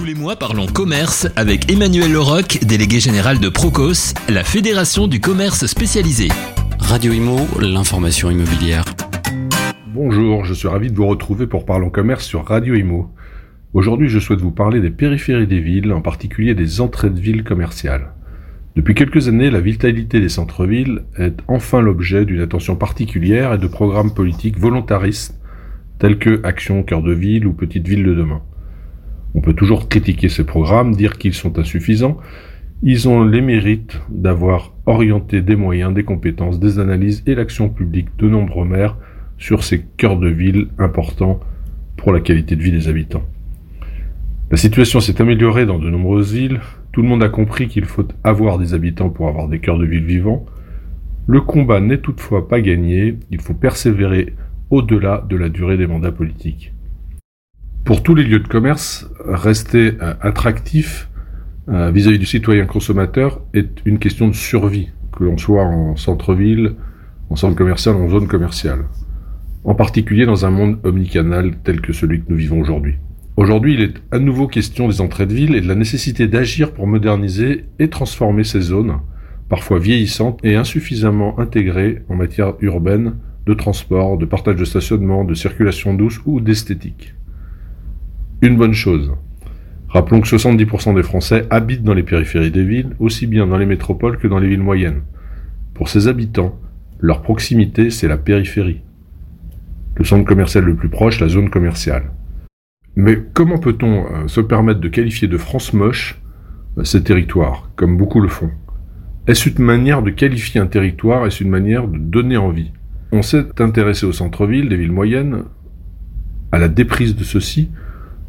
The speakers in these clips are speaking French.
Tous les mois, parlons commerce avec Emmanuel Leroc, délégué général de Procos, la fédération du commerce spécialisé. Radio Imo, l'information immobilière. Bonjour, je suis ravi de vous retrouver pour Parlons Commerce sur Radio Imo. Aujourd'hui, je souhaite vous parler des périphéries des villes, en particulier des entrées de villes commerciales. Depuis quelques années, la vitalité des centres-villes est enfin l'objet d'une attention particulière et de programmes politiques volontaristes tels que Action Cœur de Ville ou Petite Ville de demain. On peut toujours critiquer ces programmes, dire qu'ils sont insuffisants. Ils ont les mérites d'avoir orienté des moyens, des compétences, des analyses et l'action publique de nombreux maires sur ces cœurs de ville importants pour la qualité de vie des habitants. La situation s'est améliorée dans de nombreuses villes. Tout le monde a compris qu'il faut avoir des habitants pour avoir des cœurs de ville vivants. Le combat n'est toutefois pas gagné. Il faut persévérer au-delà de la durée des mandats politiques. Pour tous les lieux de commerce, rester euh, attractif euh, vis-à-vis du citoyen consommateur est une question de survie, que l'on soit en centre-ville, en centre commercial, en zone commerciale. En particulier dans un monde omnicanal tel que celui que nous vivons aujourd'hui. Aujourd'hui, il est à nouveau question des entrées de ville et de la nécessité d'agir pour moderniser et transformer ces zones, parfois vieillissantes et insuffisamment intégrées en matière urbaine, de transport, de partage de stationnement, de circulation douce ou d'esthétique une bonne chose. Rappelons que 70% des Français habitent dans les périphéries des villes, aussi bien dans les métropoles que dans les villes moyennes. Pour ces habitants, leur proximité, c'est la périphérie. Le centre commercial le plus proche, la zone commerciale. Mais comment peut-on euh, se permettre de qualifier de France moche euh, ces territoires, comme beaucoup le font? Est-ce une manière de qualifier un territoire? Est-ce une manière de donner envie? On s'est intéressé au centre-ville, des villes moyennes, à la déprise de ceux-ci,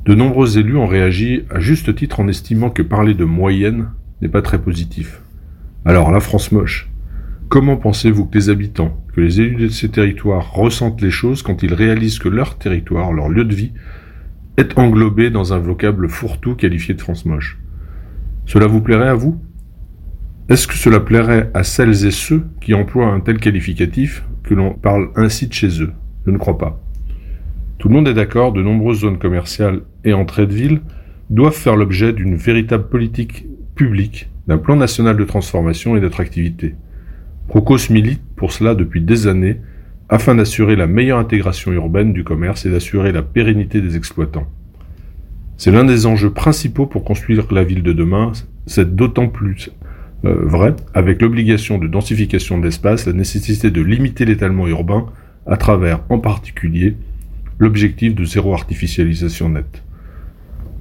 de nombreux élus ont réagi à juste titre en estimant que parler de moyenne n'est pas très positif. Alors, la France moche. Comment pensez-vous que les habitants, que les élus de ces territoires ressentent les choses quand ils réalisent que leur territoire, leur lieu de vie, est englobé dans un vocable fourre-tout qualifié de France moche? Cela vous plairait à vous? Est-ce que cela plairait à celles et ceux qui emploient un tel qualificatif que l'on parle ainsi de chez eux? Je ne crois pas. Tout le monde est d'accord, de nombreuses zones commerciales et entrées de ville doivent faire l'objet d'une véritable politique publique, d'un plan national de transformation et d'attractivité. Procos milite pour cela depuis des années afin d'assurer la meilleure intégration urbaine du commerce et d'assurer la pérennité des exploitants. C'est l'un des enjeux principaux pour construire la ville de demain, c'est d'autant plus euh, vrai avec l'obligation de densification de l'espace, la nécessité de limiter l'étalement urbain à travers en particulier l'objectif de zéro artificialisation nette.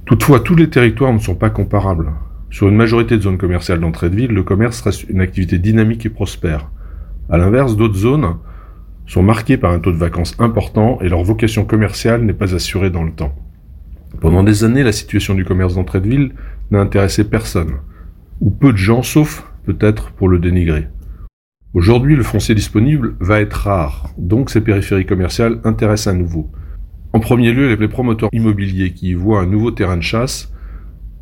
Toutefois, tous les territoires ne sont pas comparables. Sur une majorité de zones commerciales d'entrée de ville, le commerce reste une activité dynamique et prospère. À l'inverse, d'autres zones sont marquées par un taux de vacances important et leur vocation commerciale n'est pas assurée dans le temps. Pendant des années, la situation du commerce d'entrée de ville n'a intéressé personne, ou peu de gens, sauf peut-être pour le dénigrer. Aujourd'hui, le foncier disponible va être rare, donc ces périphéries commerciales intéressent à nouveau. En premier lieu, les promoteurs immobiliers qui y voient un nouveau terrain de chasse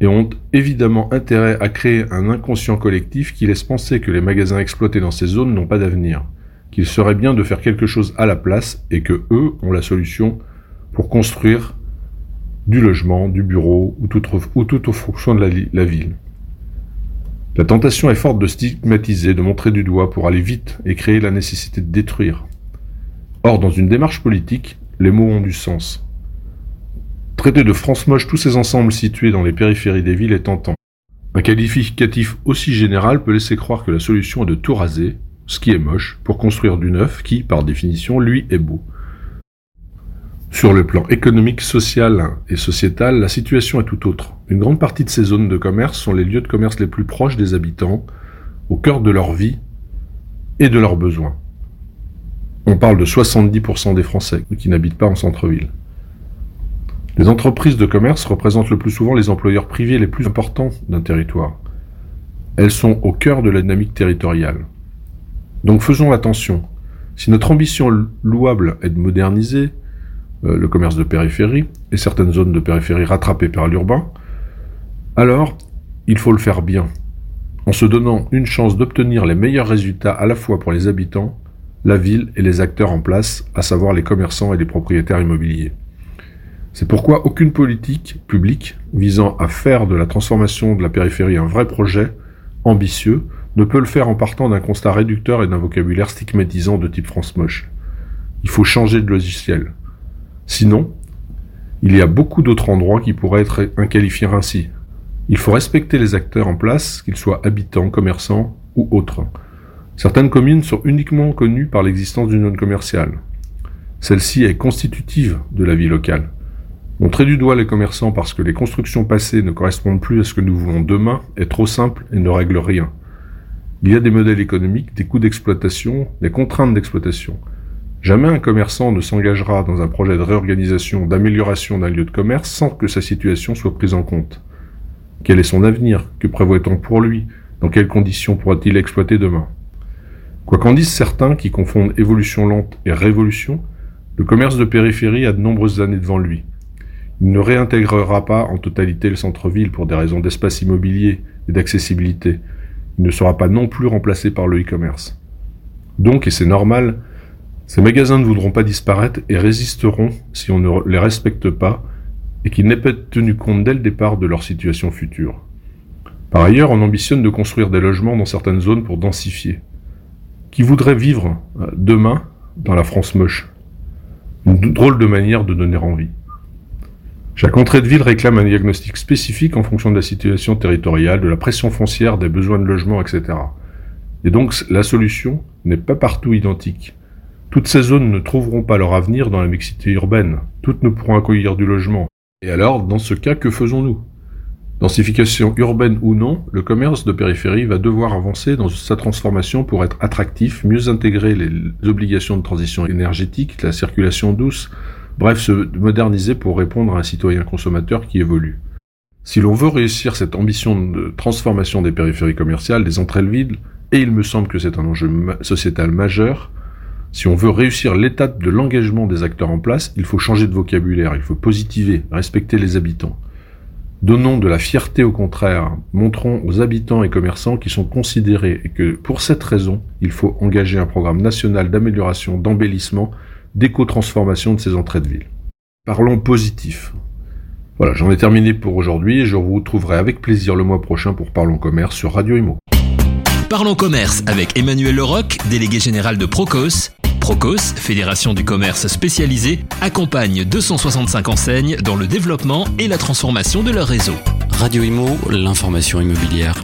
et ont évidemment intérêt à créer un inconscient collectif qui laisse penser que les magasins exploités dans ces zones n'ont pas d'avenir, qu'il serait bien de faire quelque chose à la place et que eux ont la solution pour construire du logement, du bureau ou toute, ou toute fonction de la, la ville. La tentation est forte de stigmatiser, de montrer du doigt pour aller vite et créer la nécessité de détruire. Or, dans une démarche politique, les mots ont du sens. Traiter de France moche tous ces ensembles situés dans les périphéries des villes est tentant. Un qualificatif aussi général peut laisser croire que la solution est de tout raser, ce qui est moche, pour construire du neuf qui, par définition, lui, est beau. Sur le plan économique, social et sociétal, la situation est tout autre. Une grande partie de ces zones de commerce sont les lieux de commerce les plus proches des habitants, au cœur de leur vie et de leurs besoins. On parle de 70% des Français qui n'habitent pas en centre-ville. Les entreprises de commerce représentent le plus souvent les employeurs privés les plus importants d'un territoire. Elles sont au cœur de la dynamique territoriale. Donc faisons attention. Si notre ambition louable est de moderniser euh, le commerce de périphérie et certaines zones de périphérie rattrapées par l'urbain, alors il faut le faire bien, en se donnant une chance d'obtenir les meilleurs résultats à la fois pour les habitants la ville et les acteurs en place, à savoir les commerçants et les propriétaires immobiliers. C'est pourquoi aucune politique publique visant à faire de la transformation de la périphérie un vrai projet ambitieux ne peut le faire en partant d'un constat réducteur et d'un vocabulaire stigmatisant de type France moche. Il faut changer de logiciel. Sinon, il y a beaucoup d'autres endroits qui pourraient être inqualifiés ainsi. Il faut respecter les acteurs en place, qu'ils soient habitants, commerçants ou autres. Certaines communes sont uniquement connues par l'existence d'une zone commerciale. Celle-ci est constitutive de la vie locale. Montrer du doigt les commerçants parce que les constructions passées ne correspondent plus à ce que nous voulons demain est trop simple et ne règle rien. Il y a des modèles économiques, des coûts d'exploitation, des contraintes d'exploitation. Jamais un commerçant ne s'engagera dans un projet de réorganisation, d'amélioration d'un lieu de commerce sans que sa situation soit prise en compte. Quel est son avenir? Que prévoit-on pour lui? Dans quelles conditions pourra-t-il exploiter demain? Quoi qu'en disent certains qui confondent évolution lente et révolution, le commerce de périphérie a de nombreuses années devant lui. Il ne réintégrera pas en totalité le centre-ville pour des raisons d'espace immobilier et d'accessibilité. Il ne sera pas non plus remplacé par le e-commerce. Donc, et c'est normal, ces magasins ne voudront pas disparaître et résisteront si on ne les respecte pas et qu'ils n'aient pas tenu compte dès le départ de leur situation future. Par ailleurs, on ambitionne de construire des logements dans certaines zones pour densifier. Qui voudrait vivre euh, demain dans la France moche Une drôle de manière de donner envie. Chaque entrée de ville réclame un diagnostic spécifique en fonction de la situation territoriale, de la pression foncière, des besoins de logement, etc. Et donc la solution n'est pas partout identique. Toutes ces zones ne trouveront pas leur avenir dans la mixité urbaine, toutes ne pourront accueillir du logement. Et alors, dans ce cas, que faisons-nous? Densification urbaine ou non, le commerce de périphérie va devoir avancer dans sa transformation pour être attractif, mieux intégrer les obligations de transition énergétique, la circulation douce, bref, se moderniser pour répondre à un citoyen consommateur qui évolue. Si l'on veut réussir cette ambition de transformation des périphéries commerciales, des entrées de ville, et il me semble que c'est un enjeu sociétal majeur, si on veut réussir l'étape de l'engagement des acteurs en place, il faut changer de vocabulaire, il faut positiver, respecter les habitants. Donnons de la fierté au contraire, montrons aux habitants et commerçants qui sont considérés et que pour cette raison, il faut engager un programme national d'amélioration, d'embellissement d'éco-transformation de ces entrées de ville. Parlons positif. Voilà, j'en ai terminé pour aujourd'hui et je vous retrouverai avec plaisir le mois prochain pour Parlons Commerce sur Radio Imo. Parlons Commerce avec Emmanuel Leroc, délégué général de Procos. Procos, fédération du commerce spécialisé, accompagne 265 enseignes dans le développement et la transformation de leur réseau. Radio Imo, l'information immobilière.